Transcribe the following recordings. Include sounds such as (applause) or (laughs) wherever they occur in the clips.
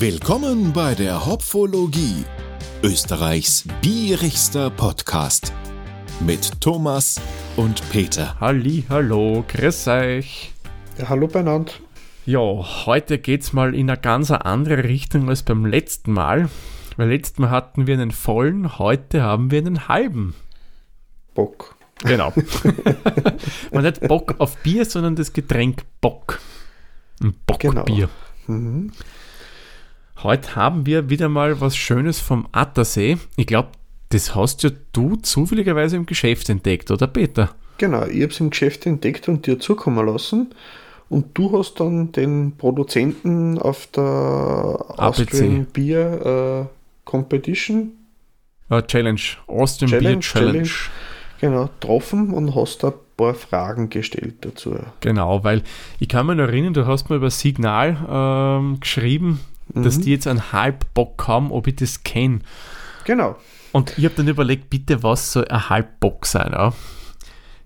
Willkommen bei der Hopfologie, Österreichs bierigster Podcast mit Thomas und Peter. Halli, hallo, grüß euch. Ja, hallo beieinander. Ja, heute geht's mal in eine ganz andere Richtung als beim letzten Mal. Weil letztes Mal hatten wir einen vollen, heute haben wir einen halben. Bock. Genau. (laughs) (laughs) Man hat Bock auf Bier, sondern das Getränk Bock. Ein Bockbier. Genau. Mhm. Heute haben wir wieder mal was Schönes vom Attersee. Ich glaube, das hast ja du zufälligerweise im Geschäft entdeckt, oder Peter? Genau, ich habe es im Geschäft entdeckt und dir zukommen lassen. Und du hast dann den Produzenten auf der ABC. Austrian Beer äh, Competition Challenge. Austin Challenge, Beer Challenge. Challenge. genau getroffen und hast da ein paar Fragen gestellt dazu. Genau, weil ich kann mich noch erinnern, du hast mir über Signal ähm, geschrieben, dass Mhm. die jetzt einen Halbbock haben, ob ich das kenne. Genau. Und ich habe dann überlegt, bitte, was soll ein Halbbock sein? Ja?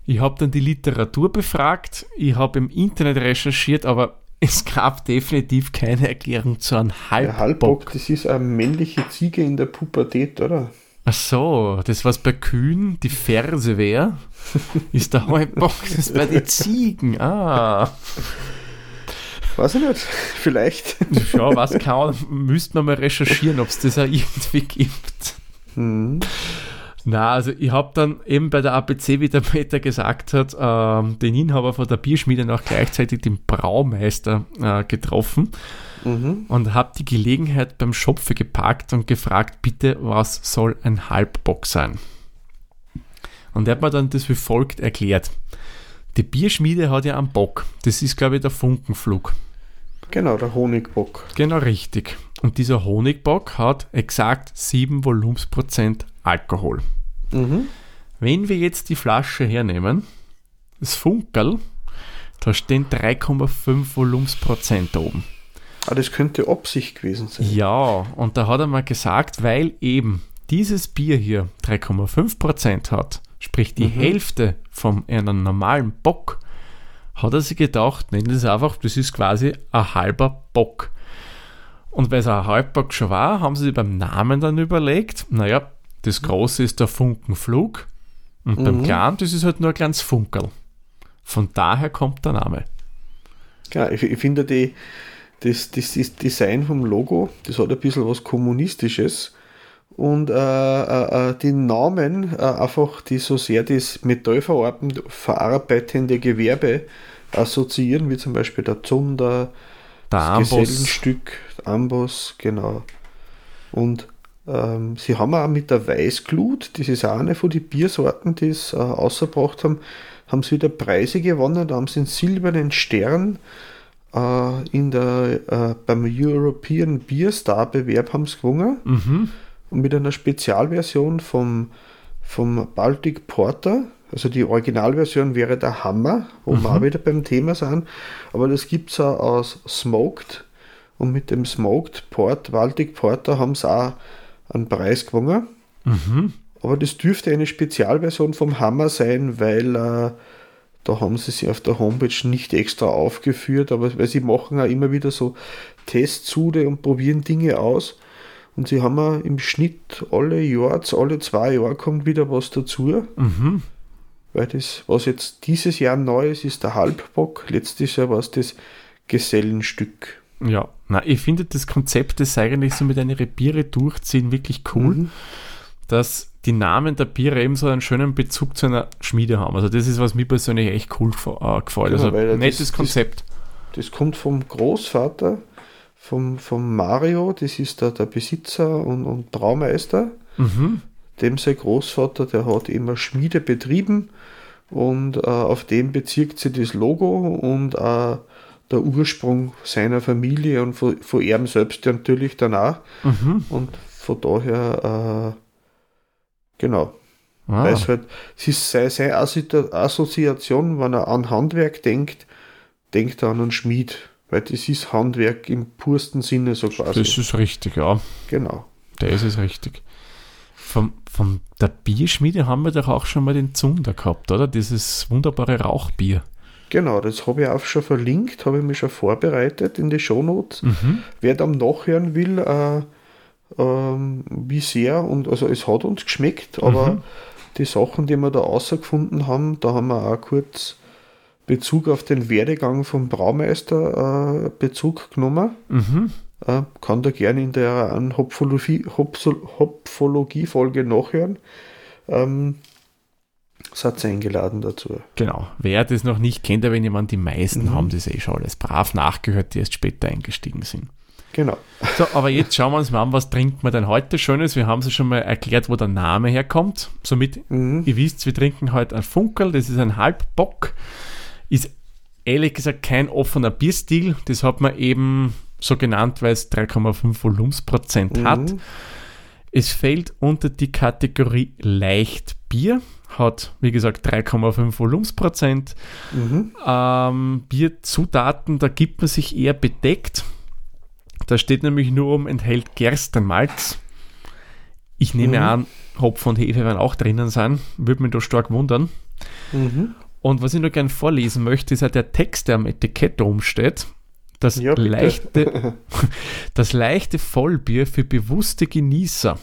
Ich habe dann die Literatur befragt, ich habe im Internet recherchiert, aber (laughs) es gab definitiv keine Erklärung zu einem Der Halbbock. Halbbock, das ist eine männliche Ziege in der Pubertät, oder? Ach so, das was bei Kühen die Ferse wäre, (laughs) ist der Halbbock, das bei den Ziegen. Ah, Weiß ich nicht. (laughs) Vielleicht. ja, was kann, müsste man mal recherchieren, ob es das auch irgendwie gibt. Mhm. Na, also ich habe dann eben bei der APC, wie der Peter gesagt hat, ähm, den Inhaber von der Bierschmiede noch gleichzeitig den Braumeister äh, getroffen Mhm. und habe die Gelegenheit beim Schopfe geparkt und gefragt, bitte, was soll ein Halbbock sein? Und er hat mir dann das wie folgt erklärt. Die Bierschmiede hat ja einen Bock. Das ist, glaube ich, der Funkenflug. Genau, der Honigbock. Genau richtig. Und dieser Honigbock hat exakt 7 Volumensprozent Alkohol. Mhm. Wenn wir jetzt die Flasche hernehmen, das Funkerl, da stehen 3,5 Volumensprozent oben. Ah, das könnte Absicht gewesen sein. Ja, und da hat er mal gesagt, weil eben dieses Bier hier 3,5% hat, sprich die Hälfte von einem normalen Bock, hat er sich gedacht, nennen das einfach, das ist quasi ein halber Bock. Und weil es ein Halbbock schon war, haben sie sich beim Namen dann überlegt, naja, das große ist der Funkenflug und beim kleinen, das ist halt nur ein kleines Funkerl. Von daher kommt der Name. Ja, ich, ich finde die, das, das, das Design vom Logo, das hat ein bisschen was Kommunistisches. Und äh, äh, äh, die Namen, äh, einfach die so sehr das metallverarbeitende verarbeitende Gewerbe assoziieren, wie zum Beispiel der Zunder, Der das Amboss, Gesellenstück, Amboss, genau. Und ähm, sie haben auch mit der Weißglut, das ist auch eine von den Biersorten, die es äh, ausgebracht haben, haben sie wieder Preise gewonnen. Da haben sie einen silbernen Stern äh, in der, äh, beim European Beer Star Bewerb haben sie gewonnen. mhm, Und mit einer Spezialversion vom, vom Baltic Porter. Also die Originalversion wäre der Hammer, wo wir auch wieder beim Thema sind. Aber das gibt es auch aus Smoked. Und mit dem Smoked Port, Baltic Porter, haben sie auch einen Preis gewonnen. mhm. Aber das dürfte eine Spezialversion vom Hammer sein, weil äh, da haben sie sie auf der Homepage nicht extra aufgeführt, aber weil sie machen auch immer wieder so Testsude und probieren Dinge aus. Und sie haben auch im Schnitt alle Jahr, alle zwei Jahre kommt wieder was dazu. Mhm. Weil das, was jetzt dieses Jahr neu ist, ist der Halbbock. Letztes Jahr war es das Gesellenstück. Ja, na, ich finde das Konzept, das eigentlich so mit einer Biere durchziehen, wirklich cool, Mhm. dass die Namen der Biere eben so einen schönen Bezug zu einer Schmiede haben. Also das ist, was mir persönlich echt cool äh, gefällt. Genau, also das- nettes das- Konzept. Das kommt vom Großvater, vom, vom Mario, das ist der, der Besitzer und, und Braumeister. Mhm. Dem sein Großvater, der hat immer Schmiede betrieben und äh, auf dem bezieht sich das Logo und äh, der Ursprung seiner Familie und von, von ihm selbst natürlich danach. Mhm. Und von daher, äh, genau, Ah, weil es halt, es ist seine, seine Assozi- Assoziation, wenn er an Handwerk denkt, denkt er an einen Schmied. Weil das ist Handwerk im pursten Sinne so quasi. das ist richtig, ja. genau. Das ist richtig. Von, von der Bierschmiede haben wir doch auch schon mal den Zunder gehabt, oder? Dieses wunderbare Rauchbier. Genau, das habe ich auch schon verlinkt, habe ich mich schon vorbereitet in die Shownotes. Mhm. Wer dann nachhören will, äh, ähm, wie sehr und also es hat uns geschmeckt, aber mhm. die Sachen, die wir da rausgefunden haben, da haben wir auch kurz Bezug auf den Werdegang vom Braumeister äh, Bezug genommen. Mhm. Äh, kann da gerne in der Hopfologie-Folge nachhören. Ähm, Satz eingeladen dazu. Genau. Wer das noch nicht kennt, aber wenn jemand, die meisten mhm. haben das eh schon alles brav nachgehört, die erst später eingestiegen sind. Genau. So, aber jetzt schauen wir uns mal an, was trinkt man denn heute Schönes? Wir haben es schon mal erklärt, wo der Name herkommt. Somit, mhm. ihr wisst, wir trinken heute ein Funkel, das ist ein Halbbock. Ist ehrlich gesagt kein offener Bierstil. Das hat man eben so genannt, weil es 3,5 Volumensprozent mhm. hat. Es fällt unter die Kategorie Leichtbier hat, wie gesagt, 3,5 Volumensprozent. Mhm. Ähm, Bierzutaten, da gibt man sich eher bedeckt. Da steht nämlich nur um, enthält Gerstenmalz. Ich nehme mhm. an, Hopfen und Hefe werden auch drinnen sein. Würde mich da stark wundern. Mhm. Und was ich nur gerne vorlesen möchte, ist ja der Text, der am Etikett rumsteht. Das, ja, leichte, (laughs) das leichte Vollbier für bewusste Genießer.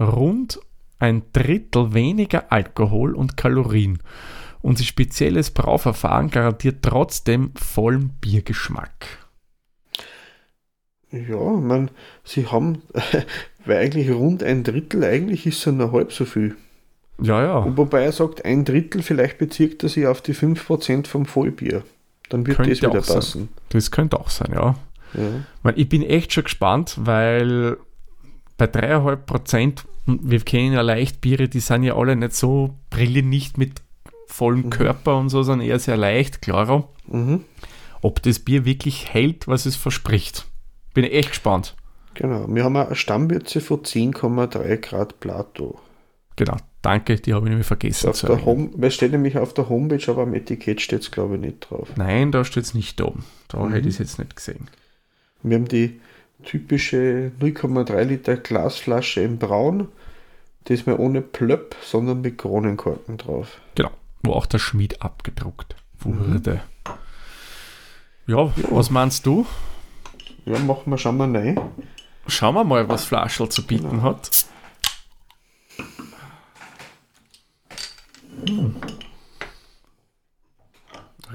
Rund ein Drittel weniger Alkohol und Kalorien. Unser spezielles Brauverfahren garantiert trotzdem vollen Biergeschmack. Ja, man, sie haben, (laughs) weil eigentlich rund ein Drittel, eigentlich ist es nur halb so viel. Ja, ja. Und wobei er sagt, ein Drittel, vielleicht bezieht er sich auf die 5% vom Vollbier. Dann wird könnte das wieder passen. Sein. Das könnte auch sein, ja. ja. Ich bin echt schon gespannt, weil bei 3,5% wir kennen ja Leichtbiere, die sind ja alle nicht so, brillen nicht mit vollem mhm. Körper und so, sondern eher sehr leicht, klarer. Mhm. Ob das Bier wirklich hält, was es verspricht. Bin ich echt gespannt. Genau, wir haben eine Stammwürze von 10,3 Grad Plato. Genau, danke, die habe ich nämlich vergessen auf zu der Home, Es steht nämlich auf der Homepage, aber am Etikett steht es glaube ich nicht drauf. Nein, da steht es nicht da. Da mhm. hätte ich es jetzt nicht gesehen. Wir haben die typische 0,3 Liter Glasflasche in Braun. Diesmal ohne Plöpp, sondern mit Kronenkorken drauf. Genau, wo auch der Schmied abgedruckt wurde. Mhm. Ja, ja, was meinst du? Ja, machen wir, schauen wir rein. Schauen wir mal, was Flaschel zu bieten genau. hat.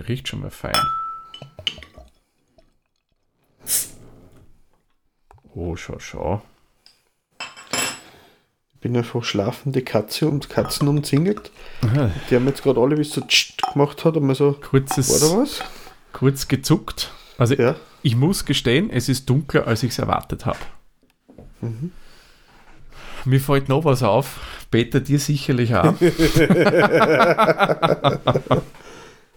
Riecht schon mal fein. Oh, schau, schau. Ich bin einfach schlafende Katze und Katzen umzingelt. Aha. Die haben jetzt gerade alle, wie es so gemacht hat, und mal so. Kurzes, war da was? Kurz gezuckt. Also, ja. ich muss gestehen, es ist dunkler, als ich es erwartet habe. Mhm. Mir fällt noch was auf. Peter, dir sicherlich auch. (laughs) (laughs) (laughs)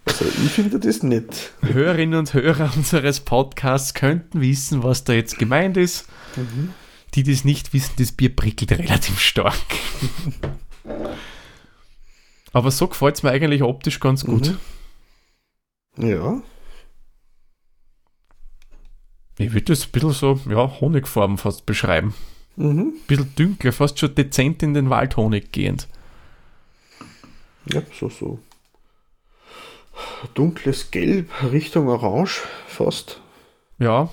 Also ich finde das nicht. Hörerinnen und Hörer unseres Podcasts könnten wissen, was da jetzt gemeint ist. Mhm. Die, die es nicht wissen, das Bier prickelt relativ stark. Aber so gefällt es mir eigentlich optisch ganz gut. Mhm. Ja. Ich würde das ein bisschen so, ja, Honigfarben fast beschreiben. Mhm. Ein bisschen dunkler, fast schon dezent in den Waldhonig gehend. Ja, so, so dunkles Gelb Richtung Orange fast. Ja.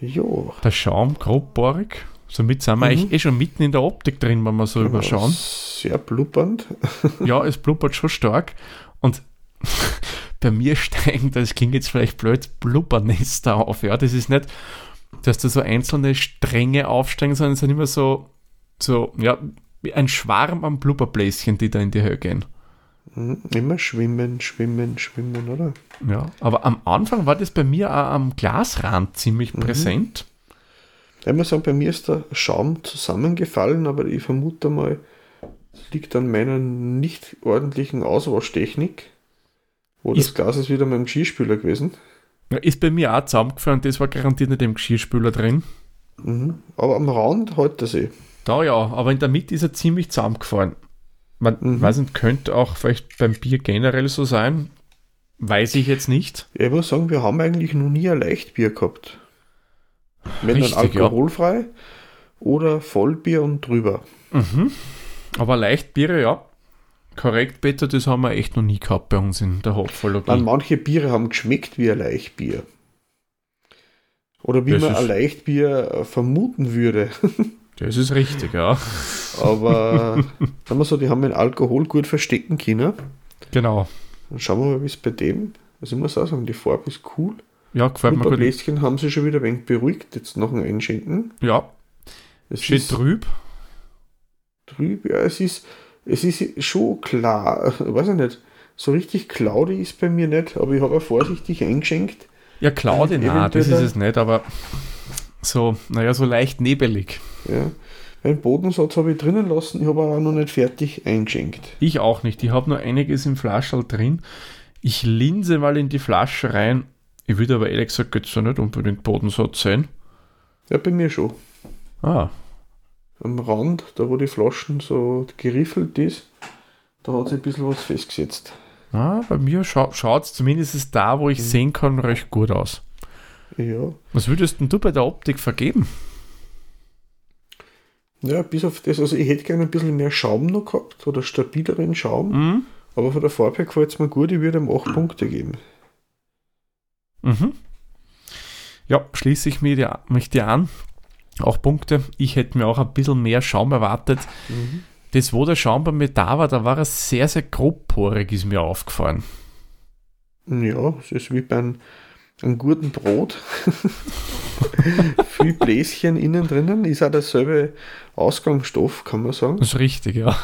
Jo. Der Schaum grobbohrig. Somit sind wir mhm. eigentlich eh schon mitten in der Optik drin, wenn wir so genau, überschauen. Sehr blubbernd. (laughs) ja, es blubbert schon stark. Und (laughs) bei mir steigen, das klingt jetzt vielleicht blöd, Blubbernester auf. Ja, das ist nicht, dass da so einzelne Stränge aufsteigen, sondern es sind immer so, so, ja, ein Schwarm an Blubberbläschen, die da in die Höhe gehen. Mhm. Immer schwimmen, schwimmen, schwimmen, oder? Ja, aber am Anfang war das bei mir auch am Glasrand ziemlich mhm. präsent. Ich muss sagen, bei mir ist der Schaum zusammengefallen, aber ich vermute mal, es liegt an meiner nicht ordentlichen Auswaschtechnik. Wo ist, das Glas ist wieder mit dem Geschirrspüler gewesen. Ja, ist bei mir auch zusammengefallen, das war garantiert nicht im Geschirrspüler drin. Mhm. Aber am Rand hält er sich. Da ja, aber in der Mitte ist er ziemlich zusammengefallen. Man mhm. weiß nicht, könnte auch vielleicht beim Bier generell so sein. Weiß ich jetzt nicht. Ich muss sagen, wir haben eigentlich noch nie ein Leichtbier gehabt. Wenn Richtig, dann alkoholfrei ja. oder Vollbier und drüber. Mhm. Aber Leichtbiere, ja. Korrekt, Peter, das haben wir echt noch nie gehabt bei uns in der. Dann manche Biere haben geschmeckt wie ein Leichtbier. Oder wie Das man ein Leichtbier äh, vermuten würde. (laughs) Das ist richtig, ja. Aber (laughs) sagen wir so, die haben den Alkohol gut verstecken können. Genau. Dann schauen wir mal, wie es bei dem. Also ich muss auch sagen, die Farbe ist cool. Ja, gefällt mir gut. Bläschen haben sie schon wieder ein wenig beruhigt, jetzt nach dem Einschenken. Ja, Es steht ist trüb. trüb, ja, es ist, es ist schon klar, ich weiß ich nicht, so richtig cloudy ist bei mir nicht, aber ich habe auch vorsichtig eingeschenkt. Ja, Claude, Mit nein, das ist es nicht, aber so, naja, so leicht nebelig. Ja. Den Bodensatz habe ich drinnen lassen, ich habe auch noch nicht fertig eingeschenkt. Ich auch nicht. Ich habe nur einiges im Flaschel drin. Ich linse mal in die Flasche rein. Ich würde aber ehrlich gesagt jetzt so nicht unbedingt Bodensatz sein. Ja, bei mir schon. Ah, Am Rand, da wo die Flaschen so geriffelt ist, da hat sich ein bisschen was festgesetzt. ah bei mir scha schaut es zumindest da, wo ich sehen kann, recht gut aus. Ja. Was würdest denn du bei der Optik vergeben? Ja, bis auf das, also ich hätte gerne ein bisschen mehr Schaum noch gehabt oder stabileren Schaum, Mhm. aber von der Farbe her gefällt es mir gut, ich würde ihm 8 Punkte geben. Mhm. Ja, schließe ich mir mich dir an. Auch Punkte. Ich hätte mir auch ein bisschen mehr Schaum erwartet. Das, wo der Schaum bei mir da war, da war er sehr, sehr grobporig, ist mir aufgefallen. Ja, es ist wie bei einem, einem guten Brot. (laughs) Viel Bläschen innen drinnen, ist auch derselbe Ausgangsstoff, kann man sagen. Das ist richtig, ja.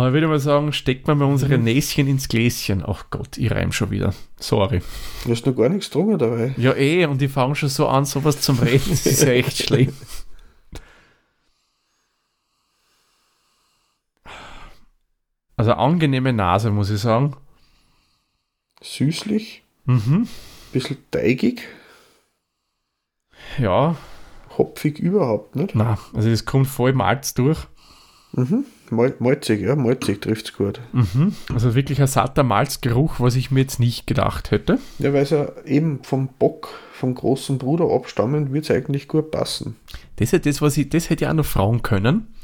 Aber ich würde mal sagen, steckt man mal unsere Mhm. Näschen ins Gläschen. Ach Gott, ich reim schon wieder. Sorry. Da ist noch gar nichts drunter dabei. Ja, eh, und die fangen schon so an, sowas zum Reden. Das ist ja echt schlimm. Also angenehme Nase, muss ich sagen. Süßlich, Mhm. bisschen teigig, Ja, hopfig überhaupt nicht. na, also es kommt voll Malz durch. Mhm. Mal, malzig, ja, malzig trifft es gut. Mhm. Also wirklich ein satter Malzgeruch, was ich mir jetzt nicht gedacht hätte. Ja, weil es ja eben vom Bock, vom großen Bruder abstammend, wird es eigentlich gut passen. Das ist das, was ich, das hätte ich auch noch fragen können.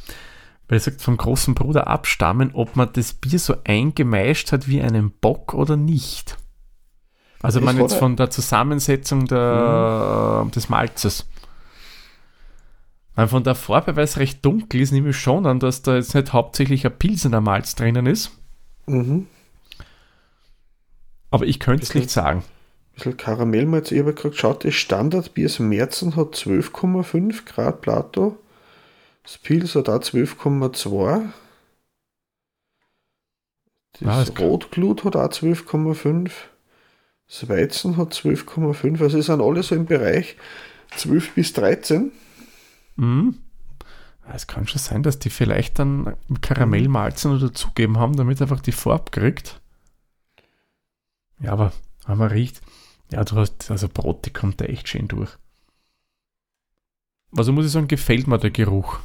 Weil er sagt, vom großen Bruder abstammen, ob man das Bier so eingemeischt hat wie einen Bock oder nicht. Also man jetzt von der Zusammensetzung der, des Malzes. Weil von der Farbe, weil es recht dunkel ist, nehme ich schon an, dass da jetzt nicht hauptsächlich ein Pilsener Malz drinnen ist. Mhm. Aber ich könnte es nicht sagen. bisschen Karamellmalz. Ich habe gerade geschaut, das Standardbier aus Märzen hat 12,5 Grad Plato. Das Pils hat auch 12,2. Das Ah, Rotglut hat auch 12,5. Das Weizen hat 12,5. Also es sind alle so im Bereich 12 bis 13. Mhm. Es kann schon sein, dass die vielleicht dann Karamellmalzen noch dazugeben haben, damit einfach die Farbe kriegt. Ja, aber wenn man riecht, ja, du hast, also Brot, die kommt da echt schön durch. Also muss ich sagen, gefällt mir der Geruch.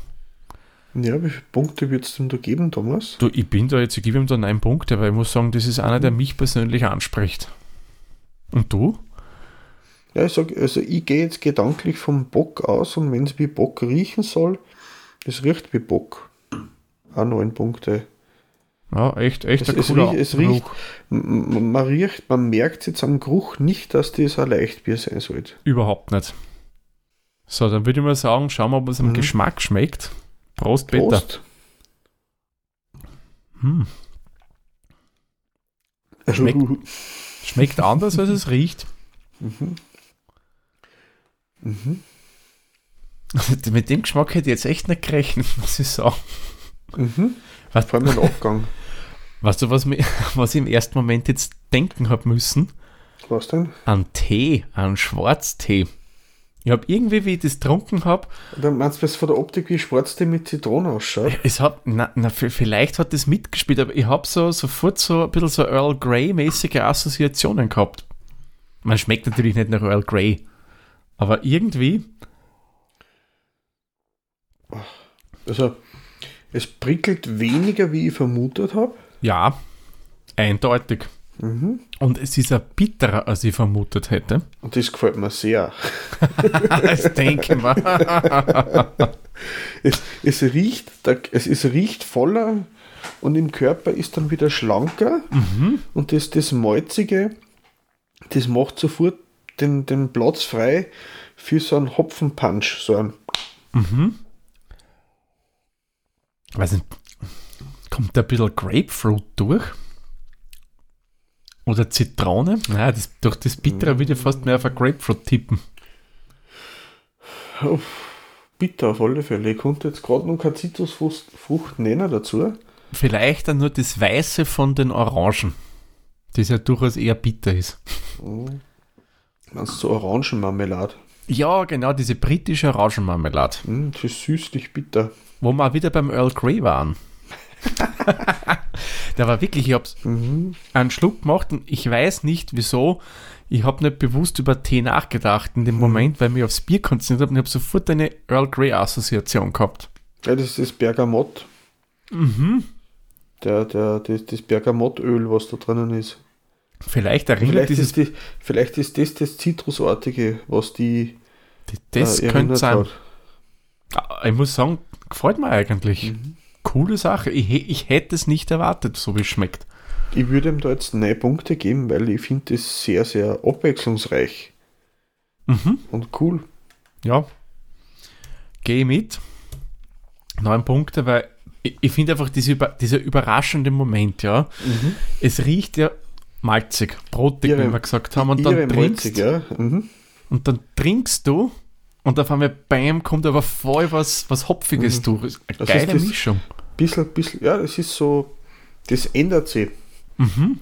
Ja, wie viele Punkte wird es denn da geben, Thomas? Du, ich bin da jetzt, ich gebe ihm da neun Punkte, weil ich muss sagen, das ist einer, der mich persönlich anspricht. Und du? Ja, ich sag, also ich gehe jetzt gedanklich vom Bock aus und wenn es wie Bock riechen soll, es riecht wie Bock. Auch neun Punkte. Ja, echt, echt Es- ein es riecht- es riecht- Man riecht, man merkt jetzt am Geruch nicht, dass das ein Leichtbier sein sollte. Überhaupt nicht. So, dann würde ich mal sagen, schauen wir, ob es am Mhm. Geschmack schmeckt. Prost, Peter. Prost. Hm. Schmeckt. Schmeckt anders, als es riecht. Mhm. Mhm. (laughs) Mit dem Geschmack hätte ich jetzt echt nicht gerechnet, (laughs) muss ich sagen. Mhm. Was, Vor allem ein Abgang. weißt du, was, mir, (laughs) was ich im ersten Moment jetzt denken habe müssen? Was denn? An Tee, an Schwarztee. Ich habe irgendwie, wie ich das getrunken habe, Dann meinst du, was von der Optik wie Schwarztee mit Zitrone ausschaut? es hat, na, na, vielleicht hat das mitgespielt, aber ich habe so sofort so ein bisschen so Earl Grey-mäßige Assoziationen gehabt. Man schmeckt natürlich nicht nach Earl Grey, aber irgendwie, Also, es prickelt weniger, wie ich vermutet habe. ja, eindeutig. Mhm. Und es ist ein bitterer, als ich vermutet hätte. Und das gefällt mir sehr. (laughs) das denke ich mal. Es, es, riecht, es, es riecht voller und im Körper ist dann wieder schlanker und das, das Malzige, das macht sofort den, den Platz frei für so einen Hopfenpunch, so einen. Weiß nicht, kommt da ein bisschen Grapefruit durch? Oder Zitrone? Nein, das, durch das Bittere würde ich fast mehr auf ein Grapefruit tippen. Bitter auf alle Fälle. Ich konnte jetzt gerade noch keine Zitrusfrucht nennen dazu. Vielleicht dann nur das Weiße von den Orangen, das ja durchaus eher bitter ist. Meinst du so Orangenmarmelade? Ja, genau, diese britische Orangenmarmelade, Hm, das ist süßlich bitter. wo wir auch wieder beim Earl Grey waren. (laughs) Der war wirklich, ich hab's einen Schluck gemacht und ich weiß nicht wieso. Ich habe nicht bewusst über Tee nachgedacht in dem Moment, weil ich mich aufs Bier konzentriert habe und ich habe sofort eine Earl Grey Assoziation gehabt. Ja, das ist das Bergamott. Der, der, das, das Bergamottöl, was da drinnen ist. Vielleicht erinnert Vielleicht dieses ist, die, vielleicht ist das das Zitrusartige, was die Das äh, könnte sein. hat. Ah, Ich muss sagen, gefällt mir eigentlich. Coole Sache. Ich, ich hätte es nicht erwartet, so wie es schmeckt. Ich würde ihm da jetzt neun Punkte geben, weil ich finde das sehr, sehr abwechslungsreich Mhm. und cool. Ja. Gehe mit. Neun Punkte, weil ich, ich finde einfach diese, dieser überraschende Moment, ja. Es riecht ja malzig, brotig, wie wir gesagt haben. Und dann, trinkst, Malzig, ja. Mhm. und dann trinkst du und auf einmal, bam, kommt aber voll was, was Hopfiges durch. Eine Das geile das- Mischung. Bisschen, bisschen, ja, das ist so, das ändert sich. Mhm.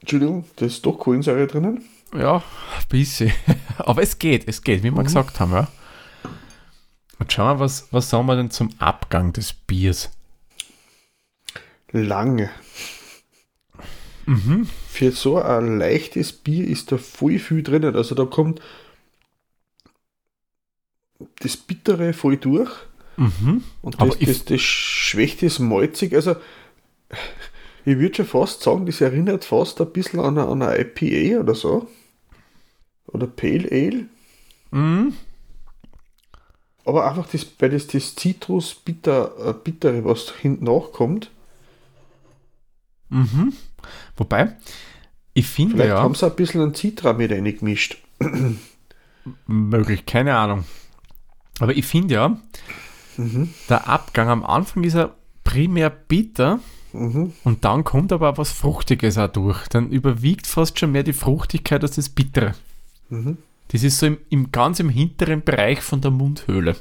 Entschuldigung, da ist doch Kohlensäure drinnen. Ja, ein bisschen. (laughs) Aber es geht, es geht, wie wir gesagt haben, ja. Und schauen wir, was, was sagen wir denn zum Abgang des Biers? Lange. Mhm. Für so ein leichtes Bier ist da voll viel drinnen. Also da kommt das Bittere voll durch Mhm. und das, das, das schwächt das malzig. Also ich würde schon fast sagen, das erinnert fast ein bisschen an eine, an eine IPA oder so. Oder Pale Ale. Mhm. Aber einfach das, weil das, das Zitrus bitter, äh, bittere, was hinten nachkommt. Mhm. Wobei, ich finde Vielleicht ja, haben sie ein bisschen ein Citra mit reingemischt. möglich, keine Ahnung. Aber ich finde ja, der Abgang am Anfang ist er primär bitter Mhm. und dann kommt aber auch was Fruchtiges auch durch. Dann überwiegt fast schon mehr die Fruchtigkeit als das Bittere. Mhm. Das ist so im, im ganz im hinteren Bereich von der Mundhöhle.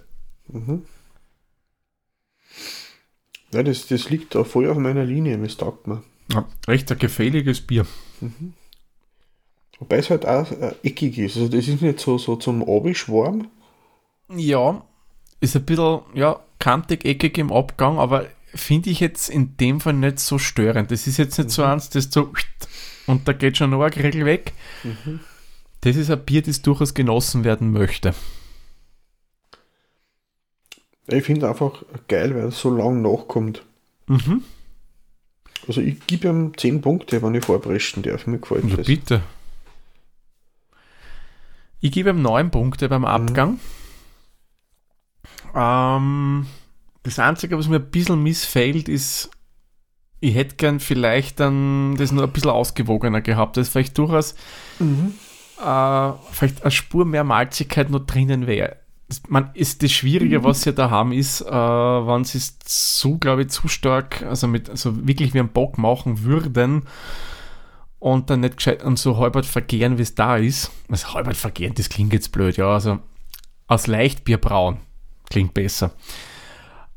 Ja, das, das liegt da voll auf meiner Linie, das taugt mir. Ja, recht ein gefälliges Bier. Wobei es halt auch äh, eckig ist. Also das ist nicht so, so zum Abisch warm. Ja, ist ein bisschen, ja, kantig, eckig im Abgang, aber finde ich jetzt in dem Fall nicht so störend. Das ist jetzt nicht so eins, das so und da geht schon ein Regel weg. Das ist ein Bier, das durchaus genossen werden möchte. Ich finde einfach geil, weil es so lang nachkommt. Mhm. Also ich gebe ihm 10 Punkte, wenn ich vorpreschen darf. Mir gefällt Ja, das. bitte. Ich gebe ihm neun Punkte beim Abgang. Ähm, das Einzige, was mir ein bisschen missfällt, ist, ich hätte gern vielleicht dann das nur ein bisschen ausgewogener gehabt, dass vielleicht durchaus äh, vielleicht eine Spur mehr Malzigkeit noch drinnen wäre. Das- Man ist das Schwierige, was sie da haben, ist, äh, wenn sie es zu, glaube ich, zu stark, also mit, also wirklich wie ein Bock machen würden und dann nicht gescheit und so halbert vergehren, wie es da ist. Also halbert vergehren, das klingt jetzt blöd, ja, also aus Leichtbier brauen klingt besser.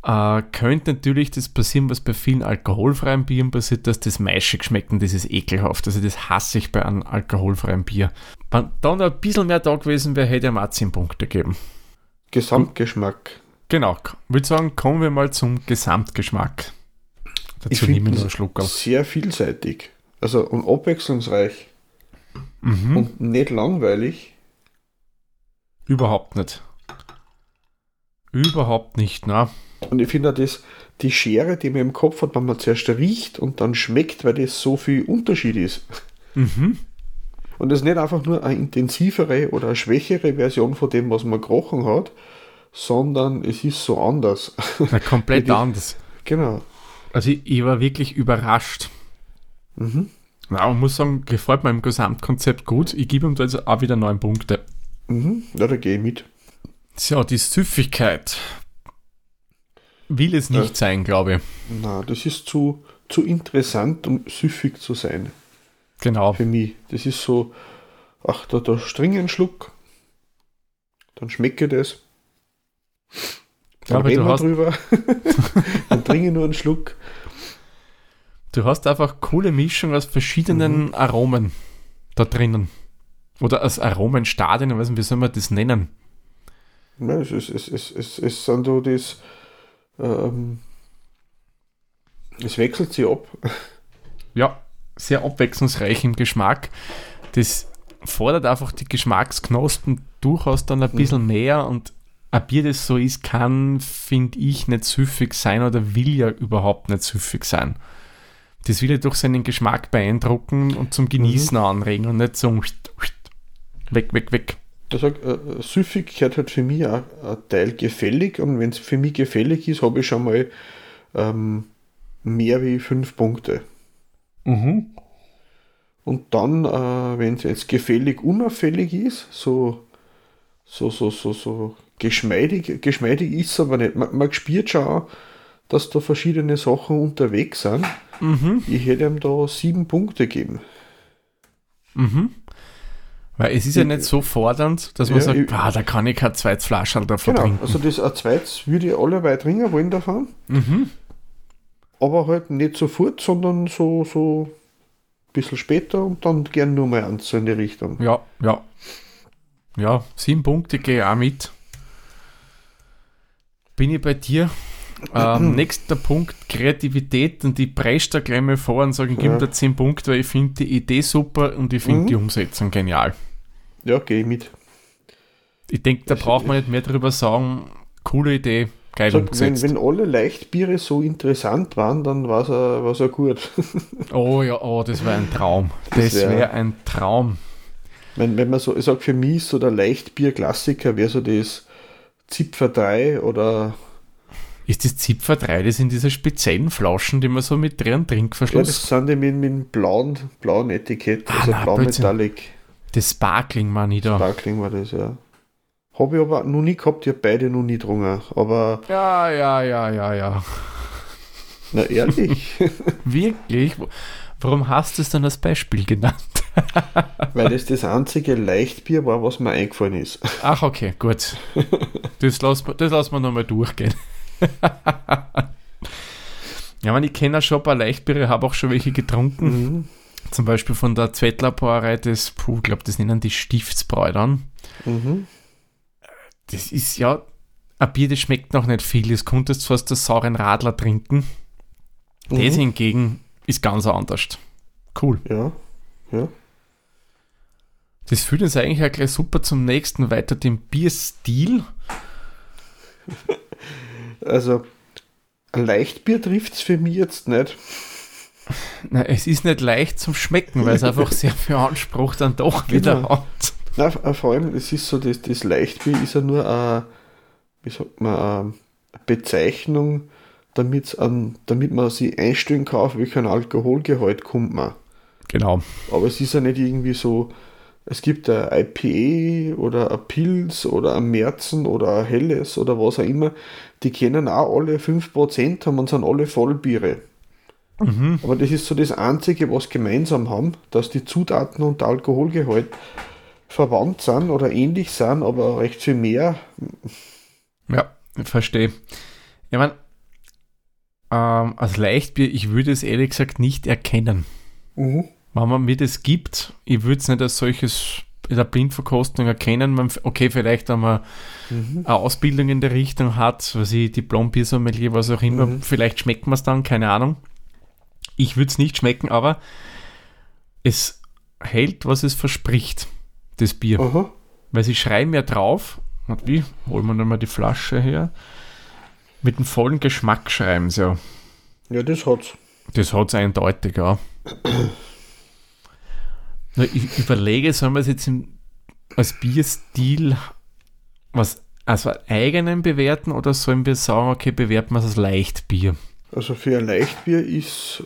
Äh, könnte natürlich das passieren, was bei vielen alkoholfreien Bieren passiert, dass das maischig schmeckt und das ist ekelhaft. Also das hasse ich bei einem alkoholfreien Bier. Wenn da noch ein bisschen mehr da gewesen wäre, hätte auch 10 Punkte gegeben. Gesamtgeschmack. Genau, ich würde sagen, kommen wir mal zum Gesamtgeschmack. Ich Dazu nehme ich finde noch einen Schluck auf. sehr vielseitig. Also und abwechslungsreich. Mhm. Und nicht langweilig. Überhaupt nicht. Überhaupt nicht, na. Und ich finde das, die Schere, die man im Kopf hat, wenn man zuerst riecht und dann schmeckt, weil das so viel Unterschied ist. Mhm. Und das ist nicht einfach nur eine intensivere oder eine schwächere Version von dem, was man gerochen hat, sondern es ist so anders. Na, komplett (laughs) Die- anders. genau. Also ich, ich war wirklich überrascht. Mhm. Ja, man muss sagen, gefällt mir im Gesamtkonzept gut. Ich gebe ihm da jetzt auch wieder neun Punkte. Mhm. Ja, da gehe ich mit. So, die Süffigkeit will es nicht Ja. sein, glaube ich. Na, das ist zu, zu interessant, um süffig zu sein. Genau. Für mich. Das ist so, ach, da, da streng einen Schluck. Dann schmecke das. Ja, Dann aber reden wir hast- drüber. (laughs) dann trinke nur einen Schluck. Du hast einfach coole Mischung aus verschiedenen Aromen da drinnen. Oder aus Aromenstadien, ich weiß nicht, wie soll man das nennen? Ja, es, es, es, es, es, es sind so das, ähm, es wechselt sich ab. Ja, sehr abwechslungsreich im Geschmack. Das fordert einfach die Geschmacksknospen durchaus dann ein bisschen mehr und ein Bier, das so ist, kann, finde ich, nicht süffig sein oder will ja überhaupt nicht süffig sein. Das will ja durch seinen Geschmack beeindrucken und zum Genießen anregen und nicht so weg, weg, weg. Ich sag, äh, süffig gehört halt für mich auch ein Teil gefällig und wenn es für mich gefällig ist, habe ich schon mal ähm, mehr wie fünf Punkte. Und dann, äh, wenn es jetzt gefällig unauffällig ist, so, so, so, so, so geschmeidig, geschmeidig ist es aber nicht. Man, man spürt schon, auch, dass da verschiedene Sachen unterwegs sind. Mhm. Ich hätte ihm da sieben Punkte gegeben. Mhm. Weil es ist ja nicht so fordernd, dass man Ja, sagt, ich- ah, da kann ich kein zweites Flaschel davon Genau, trinken. also das ein zweites würde ich alle weit trinken wollen davon. Mhm. Aber halt nicht sofort, sondern so, so ein bisschen später und dann gern nur mal eins so in die Richtung. Ja, ja. Ja, sieben Punkte gehe ich auch mit. Bin ich bei dir? Ähm, (clears throat) nächster Punkt, Kreativität und die prescht da gleich mal vor und sage, gebe Ja. da zehn Punkte, weil ich finde die Idee super und ich finde Mhm. die Umsetzung genial. Ja, gehe ich mit. Ich denke, da braucht man nicht mehr drüber sagen, coole Idee, geil Sag, wenn, umgesetzt. wenn alle Leichtbiere so interessant waren, dann war es war's auch gut. (laughs) Oh ja, oh, das wäre ein Traum. Das Das wär- wäre ein Traum. wenn, wenn man so, ich sag für mich so der Leichtbier-Klassiker wäre so das Zipfer 3 oder Ist das Zipfer 3, das sind diese speziellen Flaschen, die man so mit drin ja, das Trinkverschluss, sind die mit, mit dem blauen, blauen Etikett, Ah, also nein, blau Blödsinn. Metallic. das Sparkling meine ich da. Sparkling war das, ja. Habe ich aber noch nie gehabt, ich habe beide noch nie getrunken. Aber, Ja, ja, ja, ja, ja. na ehrlich, (laughs) Wirklich? Warum hast du es dann als Beispiel genannt? (laughs) weil das das einzige Leichtbier war, was mir eingefallen ist. Ach, okay, gut. Das lassen wir, das lassen wir nochmal durchgehen. (laughs) ja, man, ich kenne ja schon ein paar Leichtbiere, habe auch schon welche getrunken. Mhm. Zum Beispiel von der Zwettler Brauerei, das, puh, ich glaube, das nennen die Stiftsbräu dann. Mhm. Das ist ja ein Bier, das schmeckt noch nicht viel. Das konntest du fast aus sauren Radler trinken. Das Mhm. hingegen ist ganz anders. Cool. Ja, ja. Das führt uns eigentlich auch gleich super zum nächsten weiter, dem Bierstil. (laughs) Also, ein Leichtbier trifft es für mich jetzt nicht. Na, es ist nicht leicht zum Schmecken, weil es einfach (laughs) sehr viel Anspruch dann doch wieder Genau. hat. Na, äh, vor allem, es ist so, das, das Leichtbier ist ja nur eine, wie sagt man, eine Bezeichnung, damit's an, damit man sich einstellen kann, auf welchen Alkoholgehalt kommt man. Genau. Aber es ist ja nicht irgendwie so, es gibt ein IPA oder ein Pilz oder ein Märzen oder ein Helles oder was auch immer, die kennen auch alle 5% haben und sind alle Vollbiere. Mhm. Aber das ist so das Einzige, was gemeinsam haben, dass die Zutaten und der Alkoholgehalt verwandt sind oder ähnlich sind, aber recht viel mehr. Ja, verstehe. Ich meine, ähm, als Leichtbier, ich würde es ehrlich gesagt nicht erkennen. Mhm. Wenn man mir das gibt, ich würde es nicht als solches in der Blindverkostung erkennen. Man, okay, vielleicht, wenn man Mhm. eine Ausbildung in der Richtung hat, was ich Diplom-Biersommelier, was auch immer, Mhm. vielleicht schmeckt man es dann, keine Ahnung. Ich würde es nicht schmecken, aber es hält, was es verspricht, das Bier. Aha. Weil sie schreiben ja drauf, und wie, holen wir nochmal die Flasche her, mit dem vollen Geschmack schreiben sie ja. Ja, das hat's. Das hat es eindeutig, ja. Ich überlege, sollen wir es jetzt im, als Bierstil was also eigenen bewerten oder sollen wir sagen, okay, bewerten wir es als Leichtbier? Also für ein Leichtbier ist,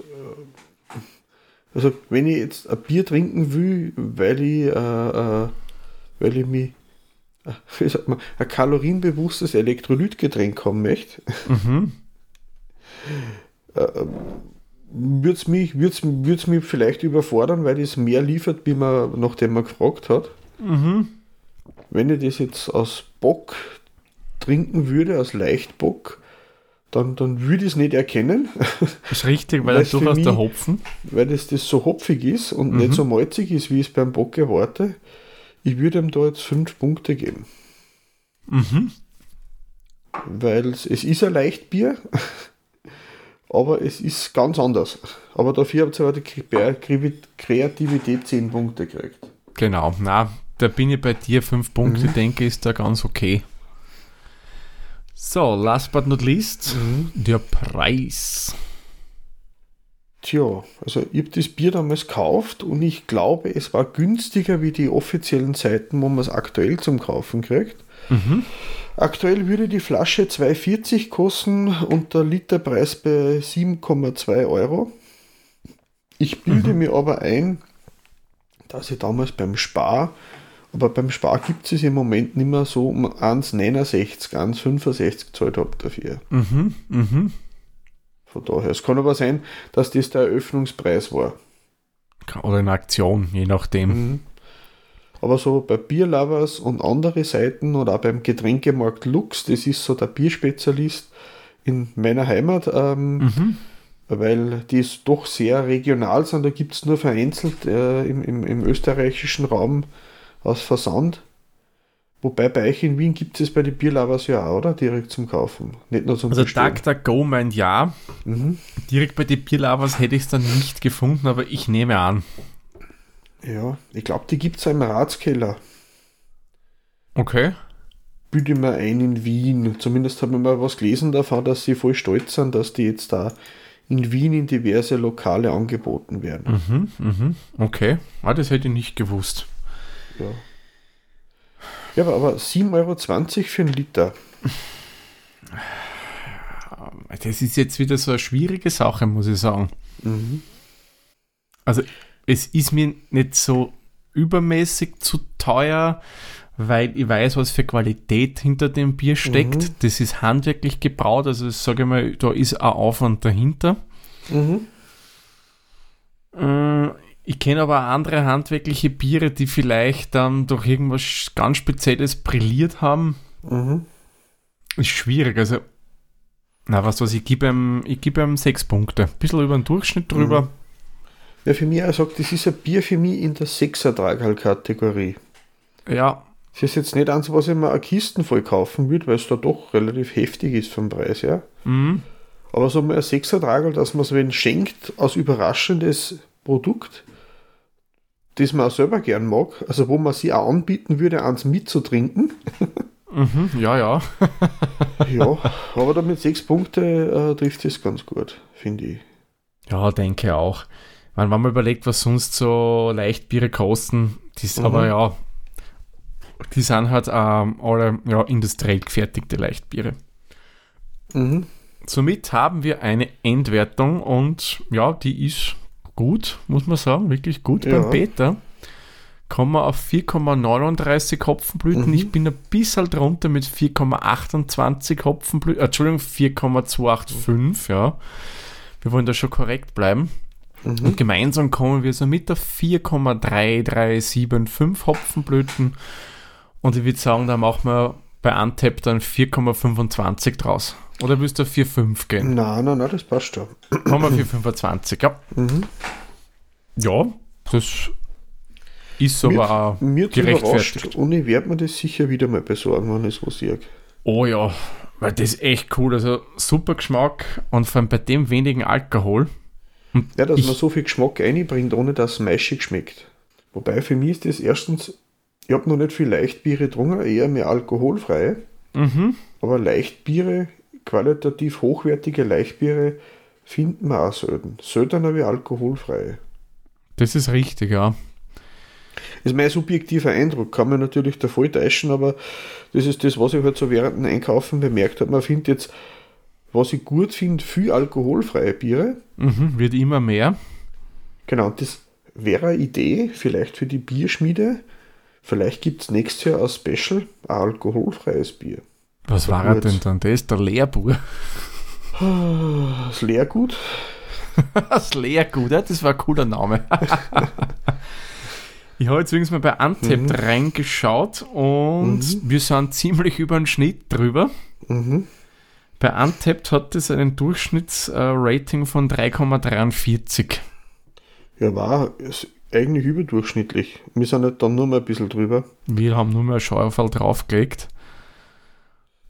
also wenn ich jetzt ein Bier trinken will, weil ich, äh, äh, weil ich mich, äh, (laughs) wie sagt man, ein kalorienbewusstes Elektrolytgetränk haben möchte, Mhm. (laughs) würde es mich, würd's, würd's mich vielleicht überfordern, weil es mehr liefert, wie man, nachdem man gefragt hat. Mhm. Wenn ich das jetzt aus Bock trinken würde, aus Leichtbock, dann, dann würde ich es nicht erkennen, (laughs) Ist richtig, weil Weil durchaus der Hopfen. weil das, das so hopfig ist und Mhm. nicht so malzig ist, wie ich es beim Bock erwarte. Ich würde ihm da jetzt fünf Punkte geben, Mhm. weil es, ist ein Leichtbier, (laughs) aber es ist ganz anders. Aber dafür habt ihr aber die Kre- Kre- Kreativität zehn Punkte gekriegt. Genau, na, da bin ich bei dir. Fünf Punkte, denke ich, ist da ganz okay. So, last but not least, der Preis. Tja, also ich habe das Bier damals gekauft und ich glaube, es war günstiger wie die offiziellen Seiten, wo man es aktuell zum Kaufen kriegt. Aktuell würde die Flasche 2,40 kosten und der Literpreis bei 7,2 Euro. Ich bilde mir aber ein, dass ich damals beim Spar, aber beim Spar gibt es im Moment nicht mehr so um 1,69, 1,65 gezahlt habe dafür. Mhm, mhm. Von daher. Es kann aber sein, dass das der Eröffnungspreis war. Oder in Aktion, je nachdem. Mhm. Aber so bei Bierlovers und andere Seiten oder auch beim Getränkemarkt Lux, das ist so der Bierspezialist in meiner Heimat, ähm, Mhm. weil die ist doch sehr regional sind. Da gibt es nur vereinzelt äh, im, im, im österreichischen Raum aus Versand. Wobei bei euch in Wien gibt es bei den Bierlovers ja auch, oder? Direkt zum Kaufen. Nicht nur zum Also Bestellen. DuckDuckGo meint ja. Mhm. Direkt bei den Bierlavers hätte ich es dann nicht gefunden, aber ich nehme an. Ja, ich glaube, die gibt es im Ratskeller. Okay. bilde mir ein in Wien. Zumindest habe ich mal was gelesen davon, dass sie voll stolz sind, dass die jetzt da in Wien in diverse Lokale angeboten werden. Mhm, mhm. Okay. Ah, das hätte ich nicht gewusst. Ja. Ja, aber, aber 7,20 Euro für einen Liter. Das ist jetzt wieder so eine schwierige Sache, muss ich sagen. Mhm. Also, es ist mir nicht so übermäßig zu teuer, weil ich weiß, was für Qualität hinter dem Bier steckt. Mhm. Das ist handwerklich gebraut, also sage ich mal, da ist ein Aufwand dahinter. Mhm. Äh, Ich kenne aber auch andere handwerkliche Biere, die vielleicht dann durch irgendwas ganz Spezielles brilliert haben. Mhm. Ist schwierig. Also, na, was weiß ich, gebe ihm, ich gebe ihm sechs Punkte. Bisschen über den Durchschnitt drüber. Mhm. Ja, für mich, er sagt, das ist ein Bier für mich in der Sechser-Tragal-Kategorie. Ja, Das ist jetzt nicht eins, was ich mir eine Kisten voll kaufen würde, weil es da doch relativ heftig ist vom Preis her. mhm. Aber so mal ein Sechser-Tragel, dass man es wen schenkt, als überraschendes Produkt, das man auch selber gern mag, also wo man sie auch anbieten würde, eins mitzutrinken. Mhm. ja, ja. (laughs) ja, aber damit sechs Punkte äh, trifft es ganz gut, finde ich. Ja, denke auch. Wenn man mal überlegt, was sonst so Leichtbiere kosten, die ist Mhm. aber ja, die sind halt ähm, alle ja, industriell gefertigte Leichtbiere. Mhm. Somit haben wir eine Endwertung und ja, die ist gut, muss man sagen, wirklich gut Ja. beim Peter. Kommen wir auf 4,39 Hopfenblüten. Mhm. Ich bin ein bisschen drunter mit 4,28 Hopfenblüten. Äh, Entschuldigung, 4,285, ja. Wir wollen da schon korrekt bleiben. Mhm. Und gemeinsam kommen wir so mit auf 4,3375 Hopfenblüten. Und ich würde sagen, da machen wir bei Untap dann 4,25 draus. Oder willst du auf 4,5 gehen? Nein, nein, nein, das passt schon. Machen wir 4,25, ja. Mhm. Ja, das ist aber auch Mir gerechtfertigt. und ich werde mir das sicher wieder mal besorgen, wenn ich es was sehe. Oh ja, weil das ist echt cool. Also super Geschmack und vor allem bei dem wenigen Alkohol. Ja, dass man so viel Geschmack einbringt, ohne dass es maischig schmeckt. Wobei für mich ist das erstens, ich habe noch nicht viel Leichtbiere getrunken, eher mehr alkoholfreie. Mhm. Aber Leichtbiere, qualitativ hochwertige Leichtbiere, finden wir auch selten. Seltener wie alkoholfreie. Das ist richtig, ja. ist mein subjektiver Eindruck, kann man natürlich davor täuschen, aber das ist das, was ich halt so während dem Einkaufen bemerkt habe. Man findet jetzt was ich gut finde, viel alkoholfreie Biere. Mhm, wird immer mehr. Genau, und das wäre eine Idee, vielleicht für die Bierschmiede. Vielleicht gibt es nächstes Jahr ein Special, ein alkoholfreies Bier. Was war er denn dann? Das ist der Leerbur. Das Leergut. (laughs) Das Leergut, ja, das war ein cooler Name. (laughs) ich habe jetzt übrigens mal bei Untapped Mhm. reingeschaut und wir sind ziemlich über den Schnitt drüber. Mhm. Bei Untapped hat es einen Durchschnittsrating von 3,43. Ja, war ist eigentlich überdurchschnittlich. Wir sind halt dann nur mal ein bisschen drüber. Wir haben nur mehr ein Scheuerfall draufgelegt.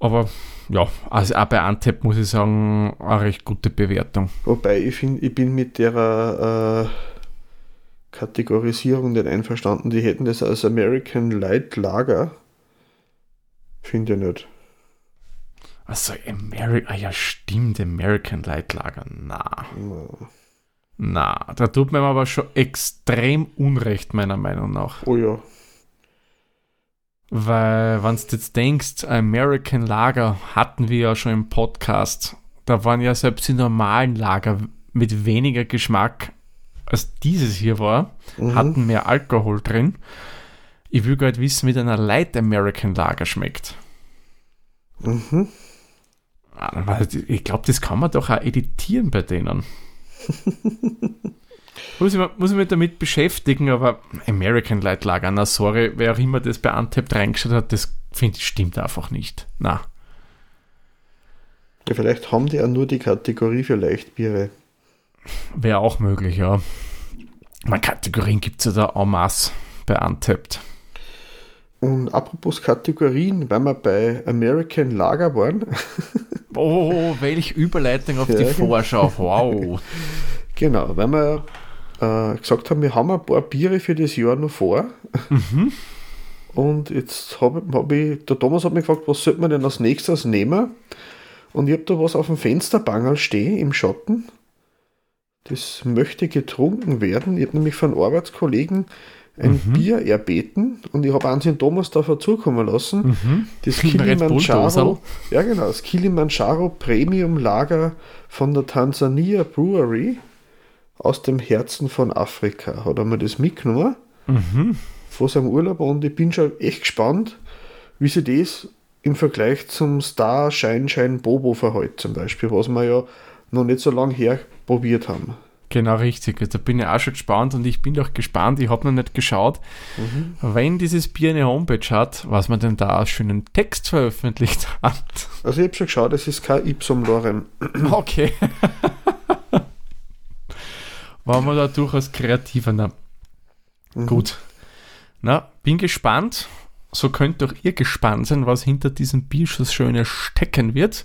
Aber ja, also auch bei Untapped muss ich sagen, eine recht gute Bewertung. Wobei ich finde, ich bin mit der äh, Kategorisierung nicht einverstanden. Die hätten das als American Light Lager. Finde ich nicht. Also American, ah ja stimmt, American Light Lager, na. Na, da tut man aber schon extrem Unrecht, meiner Meinung nach. Oh ja. Weil, wenn du jetzt denkst, American Lager hatten wir ja schon im Podcast. Da waren ja selbst die normalen Lager mit weniger Geschmack als dieses hier war, Mhm. hatten mehr Alkohol drin. Ich will nicht wissen, wie denn ein Light American Lager schmeckt. Mhm. Ah, Ich glaube, das kann man doch auch editieren bei denen. (laughs) muss, ich, muss ich mich damit beschäftigen, aber American Light Lager, na sorry, wer auch immer das bei Untapped reingeschaut hat, das finde ich stimmt einfach nicht. Na, ja. Vielleicht haben die ja nur die Kategorie für Leichtbiere. wäre auch möglich, ja. Man Kategorien gibt es ja da en masse bei Untapped. Und apropos Kategorien, wenn wir bei American Lager waren, Oh, welche Überleitung auf (laughs) die Ja, genau. Vorschau. Wow. (laughs) genau, wenn wir äh, gesagt haben, wir haben ein paar Biere für das Jahr noch vor. Und jetzt habe hab ich, der Thomas hat mich gefragt, was sollte man denn als nächstes nehmen? Und ich habe da was auf dem Fensterbangerl stehen im Schatten. Das möchte getrunken werden. Ich habe nämlich von Arbeitskollegen ein Bier erbeten und ich habe in Thomas da dazukommen lassen. Das Red Bull Kilimanjaro, ja genau, das Kilimanjaro Premium Lager von der Tansania Brewery aus dem Herzen von Afrika. Hat er mir das mitgenommen vor seinem Urlaub und ich bin schon echt gespannt, wie sich das im Vergleich zum Star Shine Shine Bobo verhält zum Beispiel, was wir ja noch nicht so lange her probiert haben. Genau richtig. Da bin ich auch schon gespannt und ich bin auch gespannt. Ich habe noch nicht geschaut, wenn dieses Bier eine Homepage hat, was man denn da als schönen Text veröffentlicht hat. Also ich habe schon geschaut, es ist kein Ipsum Lorem. Okay. (laughs) Waren wir da durchaus kreativer. Na, gut. Na, bin gespannt. So könnt auch ihr gespannt sein, was hinter diesem Bierschuss Schönes stecken wird.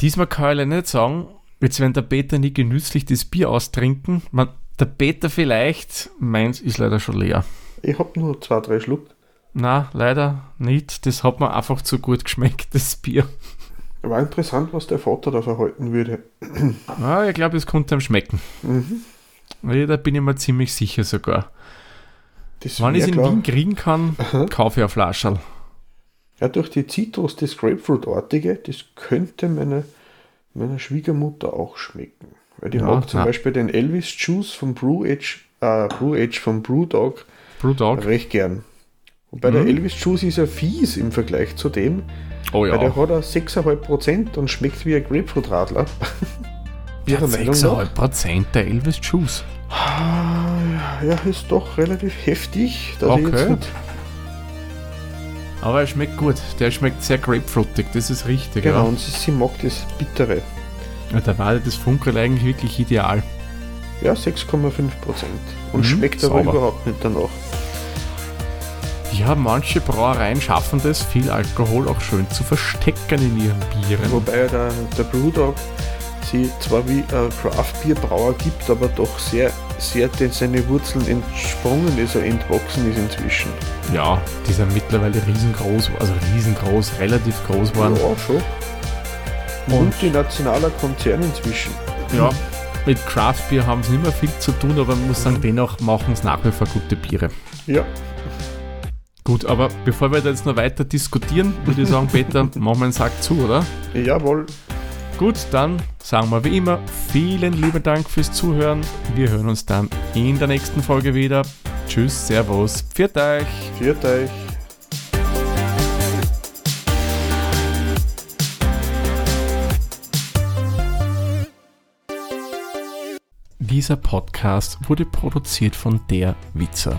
Diesmal kann ich leider nicht sagen, jetzt werden der Peter nie genüsslich das Bier austrinken. Man, der Peter vielleicht, meins ist leider schon leer. Ich habe nur zwei, drei Schluck. Na, leider nicht. Das hat mir einfach zu gut geschmeckt, das Bier. War interessant, was der Vater da verhalten würde. Ah, ich glaube, es konnte ihm schmecken. Mhm. Ja, da bin ich mir ziemlich sicher sogar. Das Wenn ich es in klar. Wien kriegen kann, kaufe ich eine Flasche. Ja, durch die Zitrus, das Grapefruit-artige, das könnte meine, meiner Schwiegermutter auch schmecken. Weil die Ja, mag zum ja. Beispiel den Elvis Juice vom Brew Age, äh, Brew Age vom Brewdog Brewdog. recht gern. Wobei der Elvis Juice ist ja fies im Vergleich zu dem, Oh weil der ja. hat er 6,5% und schmeckt wie ein Grapefruit-Radler. (laughs) Ihrer Meinung nach? 6,5% der Elvis Juice. Ja, ist doch relativ heftig. Okay. Aber er schmeckt gut. Der schmeckt sehr grapefruitig, das ist richtig. genau, Ja. und sie, sie mag das Bittere. Ja, da war das Funkel eigentlich wirklich ideal. Ja, 6,5%. Und Mhm, schmeckt aber sauber. überhaupt nicht danach. Ja, manche Brauereien schaffen das, viel Alkohol auch schön zu verstecken in ihren Bieren. Wobei der, der Brewdog sie zwar wie ein Craft-Bier-Brauer gibt, aber doch sehr, sehr den seine Wurzeln entsprungen ist, er entwachsen ist inzwischen. Ja, die sind mittlerweile riesengroß, also riesengroß, relativ groß waren. Ja, schon. Multinationaler Konzern inzwischen. Ja, mit Craft Beer haben sie nicht mehr viel zu tun, aber man muss sagen, dennoch machen es nach wie vor gute Biere. Ja, Gut, aber bevor wir da jetzt noch weiter diskutieren, würde ich sagen, Peter, (laughs) machen wir einen Sack zu, oder? jawohl. Gut, dann sagen wir wie immer vielen lieben Dank fürs Zuhören. Wir hören uns dann in der nächsten Folge wieder. Tschüss, Servus, pfiat euch. Viert euch. Dieser Podcast wurde produziert von der Witzer.